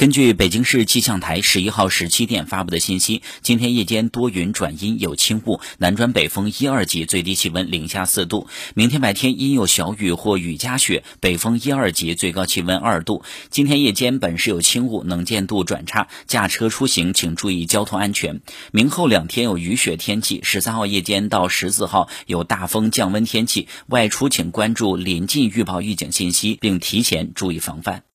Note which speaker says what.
Speaker 1: 根据北京市气象台十一号十七点发布的信息今天夜间多云转阴有轻雾南转北风一二级最低气温零下四度明天白天阴有小雨或雨夹雪北风一二级最高气温二度。今天夜间本市有轻雾能见度转差驾车出行请注意交通安全。明后两天有雨雪天气十三号夜间到十四号有大风降温天气外出请关注临近预报预警信息并提前注意防范。